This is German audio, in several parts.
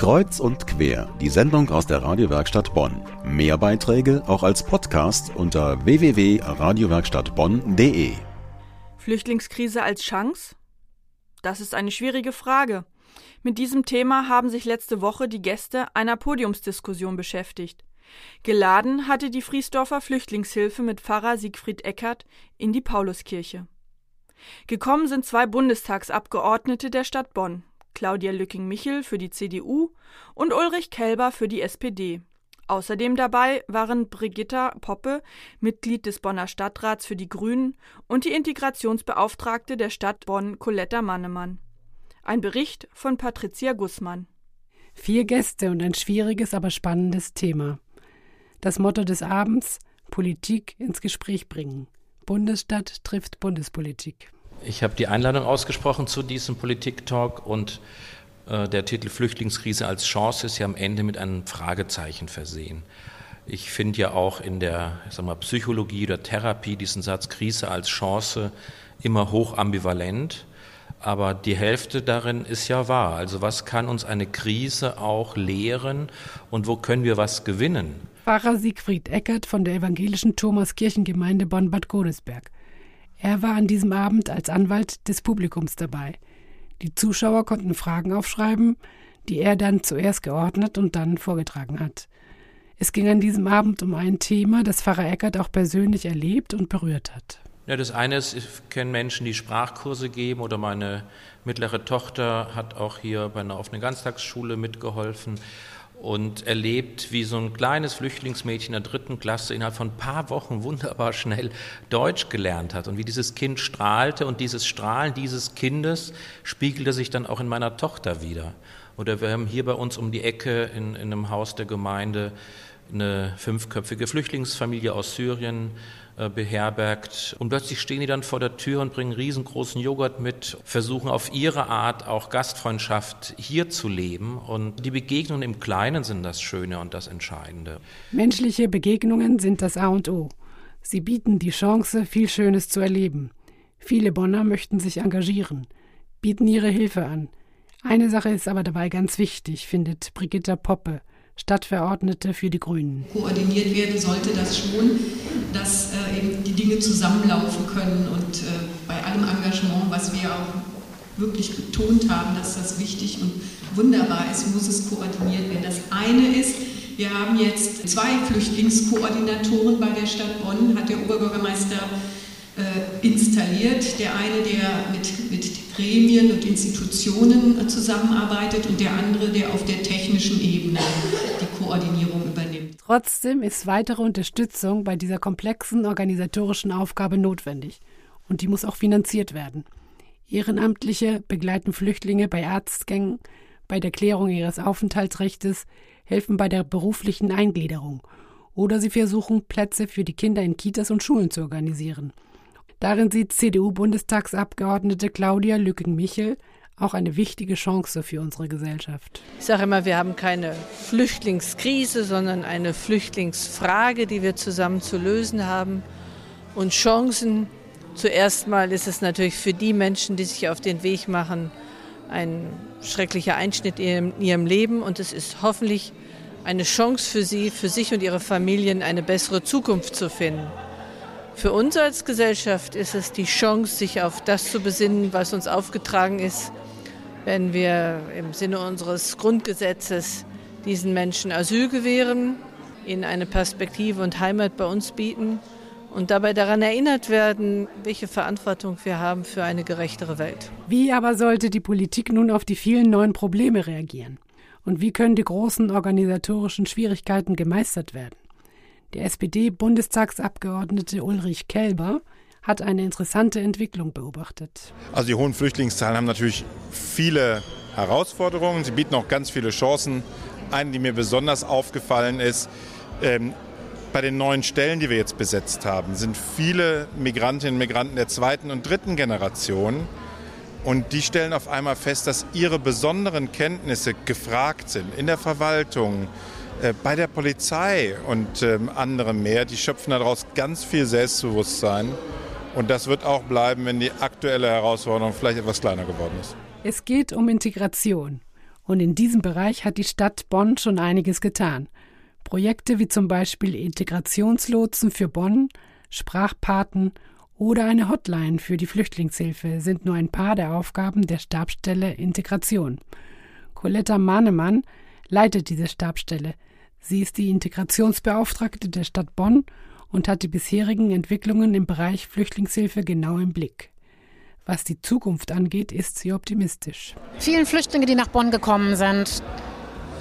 Kreuz und quer, die Sendung aus der Radiowerkstatt Bonn. Mehr Beiträge auch als Podcast unter www.radiowerkstattbonn.de. Flüchtlingskrise als Chance? Das ist eine schwierige Frage. Mit diesem Thema haben sich letzte Woche die Gäste einer Podiumsdiskussion beschäftigt. Geladen hatte die Friesdorfer Flüchtlingshilfe mit Pfarrer Siegfried Eckert in die Pauluskirche. Gekommen sind zwei Bundestagsabgeordnete der Stadt Bonn, Claudia Lücking-Michel für die CDU und Ulrich Kelber für die SPD. Außerdem dabei waren Brigitta Poppe, Mitglied des Bonner Stadtrats für die Grünen, und die Integrationsbeauftragte der Stadt Bonn, Coletta Mannemann. Ein Bericht von Patricia Gußmann. Vier Gäste und ein schwieriges, aber spannendes Thema. Das Motto des Abends: Politik ins Gespräch bringen. Bundesstadt trifft Bundespolitik. Ich habe die Einladung ausgesprochen zu diesem Politik-Talk und äh, der Titel Flüchtlingskrise als Chance ist ja am Ende mit einem Fragezeichen versehen. Ich finde ja auch in der sag mal, Psychologie oder Therapie diesen Satz Krise als Chance immer hoch ambivalent. Aber die Hälfte darin ist ja wahr. Also was kann uns eine Krise auch lehren und wo können wir was gewinnen? Pfarrer Siegfried Eckert von der evangelischen Thomaskirchengemeinde Bonn-Bad Godesberg. Er war an diesem Abend als Anwalt des Publikums dabei. Die Zuschauer konnten Fragen aufschreiben, die er dann zuerst geordnet und dann vorgetragen hat. Es ging an diesem Abend um ein Thema, das Pfarrer Eckert auch persönlich erlebt und berührt hat. Ja, das eine ist, ich kenne Menschen, die Sprachkurse geben oder meine mittlere Tochter hat auch hier bei einer offenen Ganztagsschule mitgeholfen und erlebt, wie so ein kleines Flüchtlingsmädchen der dritten Klasse innerhalb von ein paar Wochen wunderbar schnell Deutsch gelernt hat und wie dieses Kind strahlte und dieses Strahlen dieses Kindes spiegelte sich dann auch in meiner Tochter wieder. Oder wir haben hier bei uns um die Ecke in, in einem Haus der Gemeinde eine fünfköpfige Flüchtlingsfamilie aus Syrien, äh, beherbergt. Und plötzlich stehen die dann vor der Tür und bringen riesengroßen Joghurt mit, versuchen auf ihre Art auch Gastfreundschaft hier zu leben. Und die Begegnungen im Kleinen sind das Schöne und das Entscheidende. Menschliche Begegnungen sind das A und O. Sie bieten die Chance, viel Schönes zu erleben. Viele Bonner möchten sich engagieren, bieten ihre Hilfe an. Eine Sache ist aber dabei ganz wichtig, findet Brigitta Poppe. Stadtverordnete für die Grünen. Koordiniert werden sollte das schon, dass äh, eben die Dinge zusammenlaufen können und äh, bei allem Engagement, was wir auch wirklich betont haben, dass das wichtig und wunderbar ist, muss es koordiniert werden. Das eine ist, wir haben jetzt zwei Flüchtlingskoordinatoren bei der Stadt Bonn, hat der Oberbürgermeister äh, installiert. Der eine, der mit, mit Gremien und Institutionen äh, zusammenarbeitet und der andere, der auf der technischen Ebene die Koordinierung übernimmt. Trotzdem ist weitere Unterstützung bei dieser komplexen organisatorischen Aufgabe notwendig und die muss auch finanziert werden. Ehrenamtliche begleiten Flüchtlinge bei Arztgängen, bei der Klärung ihres Aufenthaltsrechts, helfen bei der beruflichen Eingliederung oder sie versuchen, Plätze für die Kinder in Kitas und Schulen zu organisieren. Darin sieht CDU-Bundestagsabgeordnete Claudia Lücken-Michel auch eine wichtige Chance für unsere Gesellschaft. Ich sage immer, wir haben keine Flüchtlingskrise, sondern eine Flüchtlingsfrage, die wir zusammen zu lösen haben. Und Chancen, zuerst mal ist es natürlich für die Menschen, die sich auf den Weg machen, ein schrecklicher Einschnitt in ihrem Leben. Und es ist hoffentlich eine Chance für sie, für sich und ihre Familien eine bessere Zukunft zu finden. Für uns als Gesellschaft ist es die Chance, sich auf das zu besinnen, was uns aufgetragen ist, wenn wir im Sinne unseres Grundgesetzes diesen Menschen Asyl gewähren, ihnen eine Perspektive und Heimat bei uns bieten und dabei daran erinnert werden, welche Verantwortung wir haben für eine gerechtere Welt. Wie aber sollte die Politik nun auf die vielen neuen Probleme reagieren? Und wie können die großen organisatorischen Schwierigkeiten gemeistert werden? Der SPD-Bundestagsabgeordnete Ulrich Kelber hat eine interessante Entwicklung beobachtet. Also die hohen Flüchtlingszahlen haben natürlich viele Herausforderungen. Sie bieten auch ganz viele Chancen. Eine, die mir besonders aufgefallen ist, ähm, bei den neuen Stellen, die wir jetzt besetzt haben, sind viele Migrantinnen und Migranten der zweiten und dritten Generation. Und die stellen auf einmal fest, dass ihre besonderen Kenntnisse gefragt sind in der Verwaltung, bei der Polizei und ähm, anderen mehr, die schöpfen daraus ganz viel Selbstbewusstsein. Und das wird auch bleiben, wenn die aktuelle Herausforderung vielleicht etwas kleiner geworden ist. Es geht um Integration. Und in diesem Bereich hat die Stadt Bonn schon einiges getan. Projekte wie zum Beispiel Integrationslotsen für Bonn, Sprachpaten oder eine Hotline für die Flüchtlingshilfe sind nur ein paar der Aufgaben der Stabsstelle Integration. Coletta Mahnemann leitet diese Stabsstelle. Sie ist die Integrationsbeauftragte der Stadt Bonn und hat die bisherigen Entwicklungen im Bereich Flüchtlingshilfe genau im Blick. Was die Zukunft angeht, ist sie optimistisch. Vielen Flüchtlinge, die nach Bonn gekommen sind,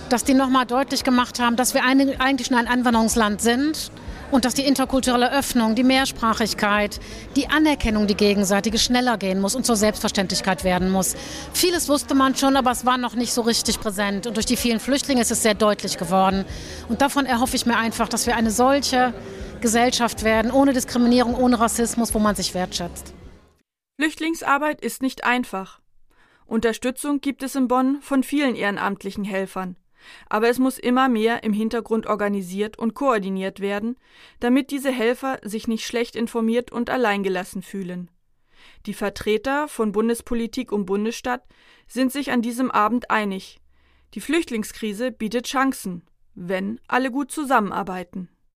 dass die nochmal deutlich gemacht haben, dass wir eigentlich nur ein Anwanderungsland sind und dass die interkulturelle Öffnung, die Mehrsprachigkeit, die Anerkennung, die gegenseitige schneller gehen muss und zur Selbstverständlichkeit werden muss. Vieles wusste man schon, aber es war noch nicht so richtig präsent. Und durch die vielen Flüchtlinge ist es sehr deutlich geworden. Und davon erhoffe ich mir einfach, dass wir eine solche Gesellschaft werden, ohne Diskriminierung, ohne Rassismus, wo man sich wertschätzt. Flüchtlingsarbeit ist nicht einfach. Unterstützung gibt es in Bonn von vielen ehrenamtlichen Helfern. Aber es muss immer mehr im Hintergrund organisiert und koordiniert werden, damit diese Helfer sich nicht schlecht informiert und alleingelassen fühlen. Die Vertreter von Bundespolitik und Bundesstadt sind sich an diesem Abend einig. Die Flüchtlingskrise bietet Chancen, wenn alle gut zusammenarbeiten.